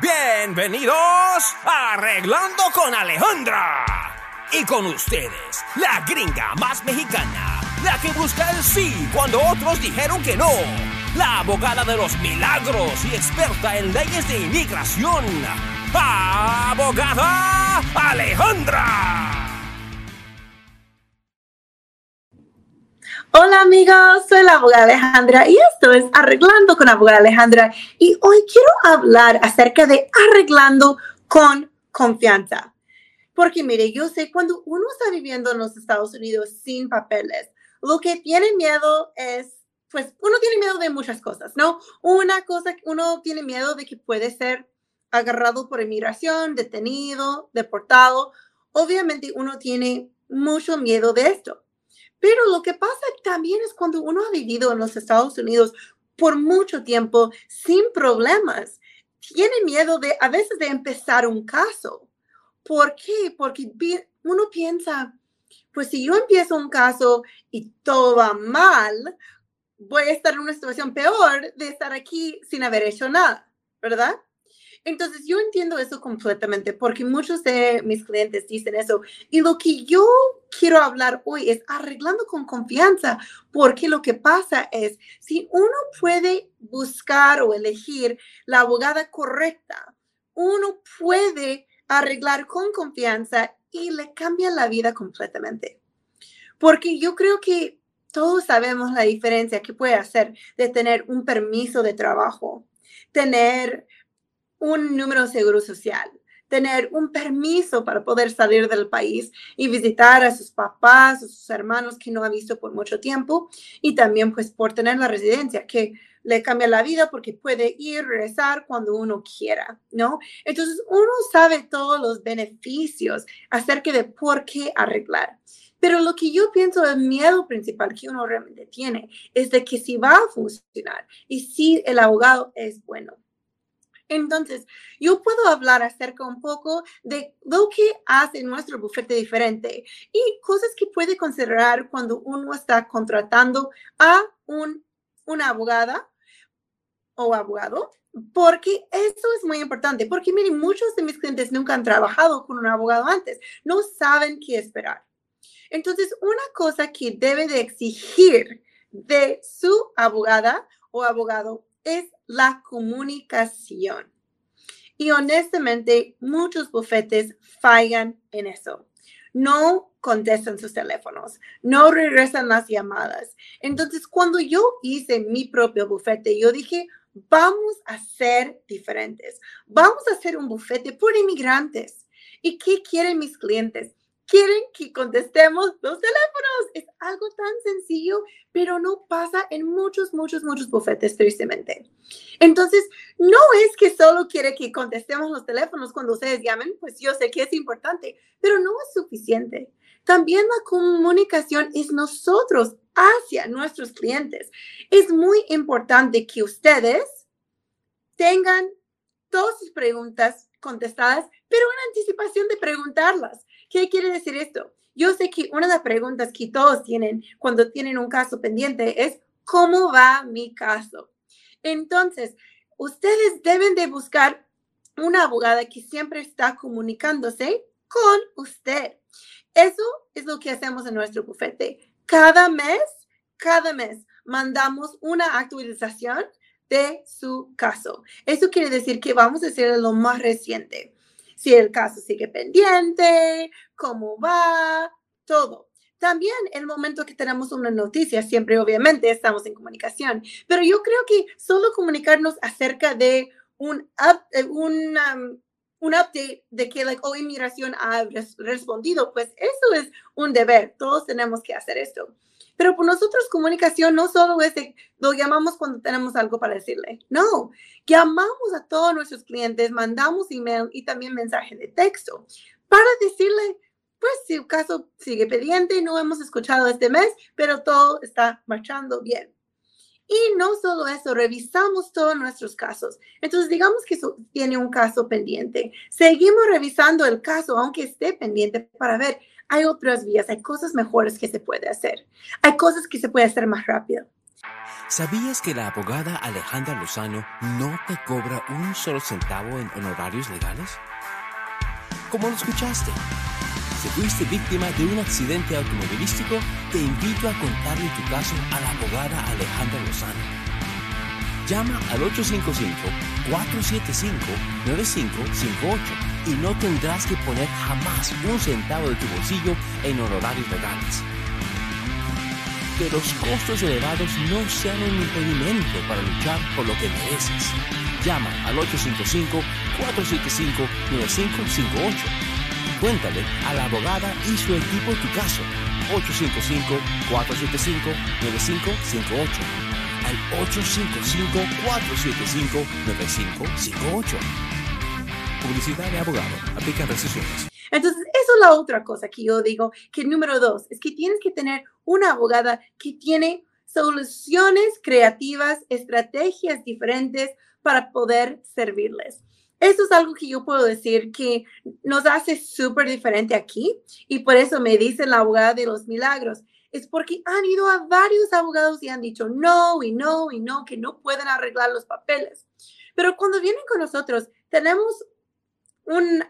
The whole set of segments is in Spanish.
Bienvenidos a Arreglando con Alejandra. Y con ustedes, la gringa más mexicana, la que busca el sí cuando otros dijeron que no, la abogada de los milagros y experta en leyes de inmigración, abogada Alejandra. Hola amigos, soy la abogada Alejandra y esto es Arreglando con abogada Alejandra y hoy quiero hablar acerca de arreglando con confianza. Porque mire, yo sé cuando uno está viviendo en los Estados Unidos sin papeles, lo que tiene miedo es, pues uno tiene miedo de muchas cosas, ¿no? Una cosa, uno tiene miedo de que puede ser agarrado por inmigración, detenido, deportado. Obviamente uno tiene mucho miedo de esto. Pero lo que pasa también es cuando uno ha vivido en los Estados Unidos por mucho tiempo sin problemas, tiene miedo de a veces de empezar un caso. ¿Por qué? Porque uno piensa, pues si yo empiezo un caso y todo va mal, voy a estar en una situación peor de estar aquí sin haber hecho nada, ¿verdad? Entonces, yo entiendo eso completamente porque muchos de mis clientes dicen eso. Y lo que yo quiero hablar hoy es arreglando con confianza, porque lo que pasa es, si uno puede buscar o elegir la abogada correcta, uno puede arreglar con confianza y le cambia la vida completamente. Porque yo creo que todos sabemos la diferencia que puede hacer de tener un permiso de trabajo, tener un número seguro social, tener un permiso para poder salir del país y visitar a sus papás, a sus hermanos que no ha visto por mucho tiempo y también pues por tener la residencia que le cambia la vida porque puede ir, regresar cuando uno quiera, ¿no? Entonces uno sabe todos los beneficios acerca de por qué arreglar. Pero lo que yo pienso, el miedo principal que uno realmente tiene es de que si va a funcionar y si el abogado es bueno. Entonces, yo puedo hablar acerca un poco de lo que hace nuestro bufete diferente y cosas que puede considerar cuando uno está contratando a un, una abogada o abogado, porque eso es muy importante, porque miren, muchos de mis clientes nunca han trabajado con un abogado antes, no saben qué esperar. Entonces, una cosa que debe de exigir de su abogada o abogado es la comunicación. Y honestamente, muchos bufetes fallan en eso. No contestan sus teléfonos, no regresan las llamadas. Entonces, cuando yo hice mi propio bufete, yo dije, vamos a ser diferentes. Vamos a hacer un bufete por inmigrantes. ¿Y qué quieren mis clientes? Quieren que contestemos los teléfonos. Es algo tan sencillo, pero no pasa en muchos, muchos, muchos bufetes, tristemente. Entonces, no es que solo quiere que contestemos los teléfonos cuando ustedes llamen, pues yo sé que es importante, pero no es suficiente. También la comunicación es nosotros hacia nuestros clientes. Es muy importante que ustedes tengan todas sus preguntas contestadas, pero en anticipación de preguntarlas. ¿Qué quiere decir esto? Yo sé que una de las preguntas que todos tienen cuando tienen un caso pendiente es, ¿cómo va mi caso? Entonces, ustedes deben de buscar una abogada que siempre está comunicándose con usted. Eso es lo que hacemos en nuestro bufete. Cada mes, cada mes, mandamos una actualización de su caso. Eso quiere decir que vamos a hacer lo más reciente si el caso sigue pendiente, cómo va, todo. También el momento que tenemos una noticia, siempre obviamente estamos en comunicación, pero yo creo que solo comunicarnos acerca de un, eh, un, um, un update de que like, oh, inmigración ha respondido, pues eso es un deber, todos tenemos que hacer esto. Pero por nosotros comunicación no solo es de, lo llamamos cuando tenemos algo para decirle, no, llamamos a todos nuestros clientes, mandamos email y también mensaje de texto para decirle, pues si el caso sigue pendiente, no hemos escuchado este mes, pero todo está marchando bien. Y no solo eso, revisamos todos nuestros casos. Entonces, digamos que tiene un caso pendiente. Seguimos revisando el caso, aunque esté pendiente, para ver hay otras vías, hay cosas mejores que se puede hacer, hay cosas que se puede hacer más rápido. ¿Sabías que la abogada Alejandra Lozano no te cobra un solo centavo en honorarios legales? ¿Cómo lo escuchaste? Si fuiste víctima de un accidente automovilístico, te invito a contarle tu caso a la abogada Alejandra Lozano. Llama al 855-475-9558 y no tendrás que poner jamás un centavo de tu bolsillo en honorarios legales. Que los costos elevados no sean un impedimento para luchar por lo que mereces. Llama al 855-475-9558 Cuéntale a la abogada y su equipo tu caso. 855-475-9558. Al 855-475-9558. Publicidad de abogado. Aplica restricciones. Entonces, eso es la otra cosa que yo digo, que número dos, es que tienes que tener una abogada que tiene soluciones creativas, estrategias diferentes para poder servirles. Eso es algo que yo puedo decir que nos hace súper diferente aquí y por eso me dice la abogada de los milagros. Es porque han ido a varios abogados y han dicho no y no y no, que no pueden arreglar los papeles. Pero cuando vienen con nosotros, tenemos un,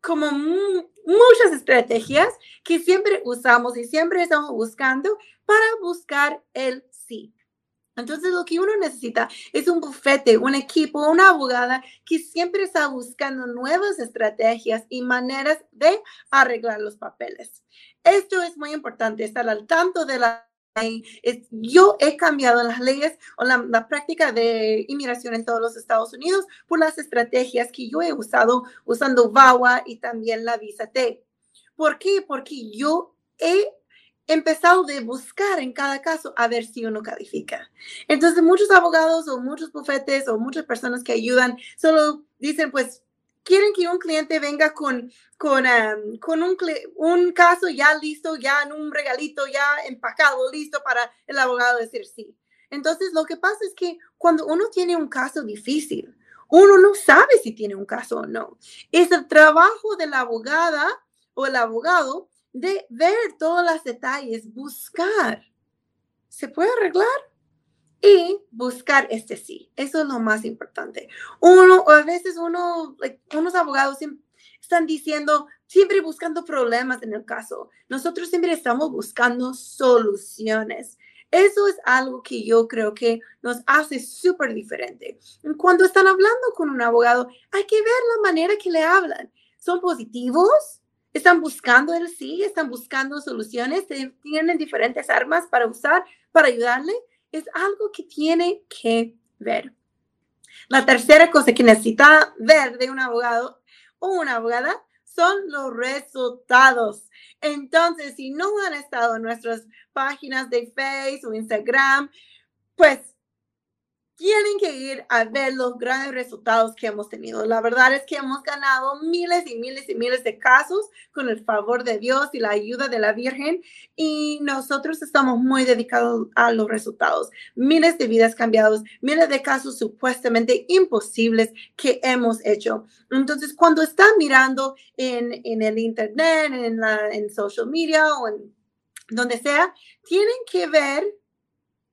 como muchas estrategias que siempre usamos y siempre estamos buscando para buscar el sí. Entonces, lo que uno necesita es un bufete, un equipo, una abogada que siempre está buscando nuevas estrategias y maneras de arreglar los papeles. Esto es muy importante, estar al tanto de la. Yo he cambiado las leyes o la, la, práctica de inmigración en todos los Estados Unidos por las estrategias que yo he usado usando VAWA y también la Visa T. ¿Por qué? Porque yo he empezado de buscar en cada caso a ver si uno califica. Entonces, muchos abogados o muchos bufetes o muchas personas que ayudan solo dicen, pues, quieren que un cliente venga con, con, con un, un caso ya listo, ya en un regalito, ya empacado, listo para el abogado decir sí. Entonces, lo que pasa es que cuando uno tiene un caso difícil, uno no sabe si tiene un caso o no. Es el trabajo de la abogada o el abogado de ver todos los detalles, buscar. ¿Se puede arreglar? Y buscar este sí. Eso es lo más importante. Uno, a veces uno, unos abogados están diciendo, siempre buscando problemas en el caso. Nosotros siempre estamos buscando soluciones. Eso es algo que yo creo que nos hace súper diferente. Cuando están hablando con un abogado, hay que ver la manera que le hablan. ¿Son positivos? Están buscando el sí, están buscando soluciones, tienen diferentes armas para usar, para ayudarle. Es algo que tiene que ver. La tercera cosa que necesita ver de un abogado o una abogada son los resultados. Entonces, si no han estado en nuestras páginas de Facebook o Instagram, pues tienen que ir a ver los grandes resultados que hemos tenido. La verdad es que hemos ganado miles y miles y miles de casos con el favor de Dios y la ayuda de la Virgen y nosotros estamos muy dedicados a los resultados. Miles de vidas cambiadas, miles de casos supuestamente imposibles que hemos hecho. Entonces, cuando están mirando en, en el Internet, en, la, en social media o en donde sea, tienen que ver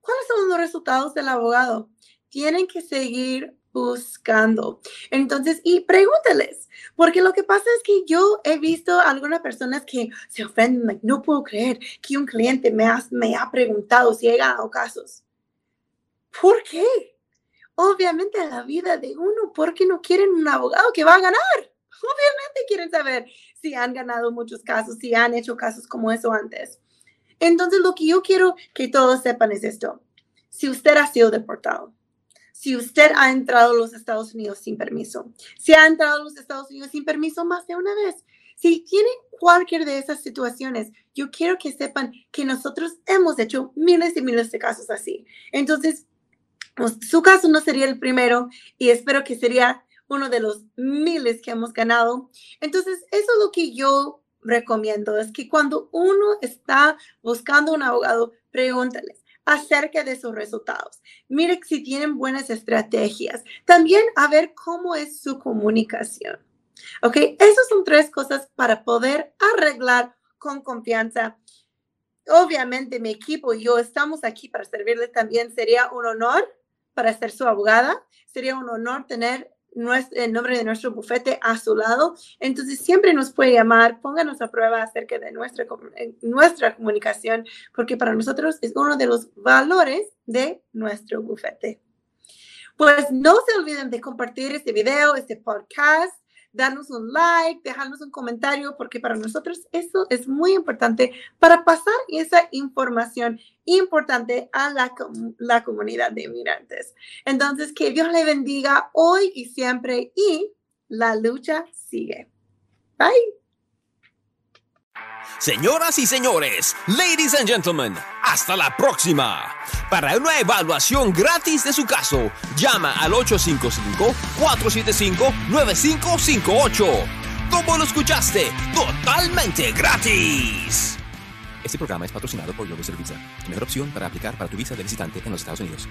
cuáles son los resultados del abogado tienen que seguir buscando. Entonces, y pregúntales, porque lo que pasa es que yo he visto algunas personas que se ofenden, no puedo creer que un cliente me ha, me ha preguntado si he ganado casos. ¿Por qué? Obviamente la vida de uno, porque no quieren un abogado que va a ganar. Obviamente quieren saber si han ganado muchos casos, si han hecho casos como eso antes. Entonces, lo que yo quiero que todos sepan es esto. Si usted ha sido deportado, si usted ha entrado a los Estados Unidos sin permiso, si ha entrado a los Estados Unidos sin permiso más de una vez, si tienen cualquier de esas situaciones, yo quiero que sepan que nosotros hemos hecho miles y miles de casos así. Entonces, pues, su caso no sería el primero y espero que sería uno de los miles que hemos ganado. Entonces, eso es lo que yo recomiendo, es que cuando uno está buscando un abogado, pregúntale, acerca de sus resultados. Mire si tienen buenas estrategias. También a ver cómo es su comunicación. ¿Ok? Esas son tres cosas para poder arreglar con confianza obviamente mi equipo y yo estamos aquí para servirles también. Sería un honor para ser su abogada. Sería un honor tener el nombre de nuestro bufete a su lado. Entonces, siempre nos puede llamar, pónganos a prueba acerca de nuestra, nuestra comunicación, porque para nosotros es uno de los valores de nuestro bufete. Pues no se olviden de compartir este video, este podcast darnos un like, dejarnos un comentario, porque para nosotros eso es muy importante para pasar esa información importante a la, la comunidad de inmigrantes. Entonces, que Dios le bendiga hoy y siempre y la lucha sigue. Bye. Señoras y señores, ladies and gentlemen, hasta la próxima. Para una evaluación gratis de su caso, llama al 855-475-9558. ¿Cómo lo escuchaste? Totalmente gratis. Este programa es patrocinado por Global Serviza, la mejor opción para aplicar para tu visa de visitante en los Estados Unidos.